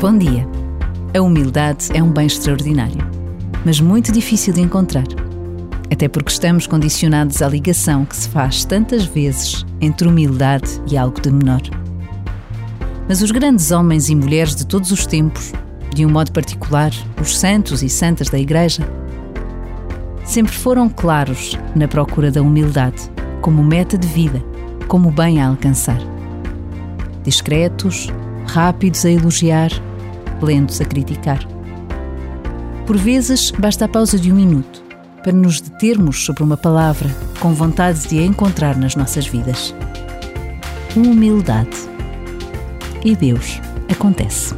Bom dia. A humildade é um bem extraordinário, mas muito difícil de encontrar. Até porque estamos condicionados à ligação que se faz tantas vezes entre humildade e algo de menor. Mas os grandes homens e mulheres de todos os tempos, de um modo particular, os santos e santas da Igreja, sempre foram claros na procura da humildade como meta de vida, como bem a alcançar. Discretos, rápidos a elogiar, lentos a criticar. Por vezes, basta a pausa de um minuto para nos determos sobre uma palavra com vontade de a encontrar nas nossas vidas. Humildade. E Deus acontece.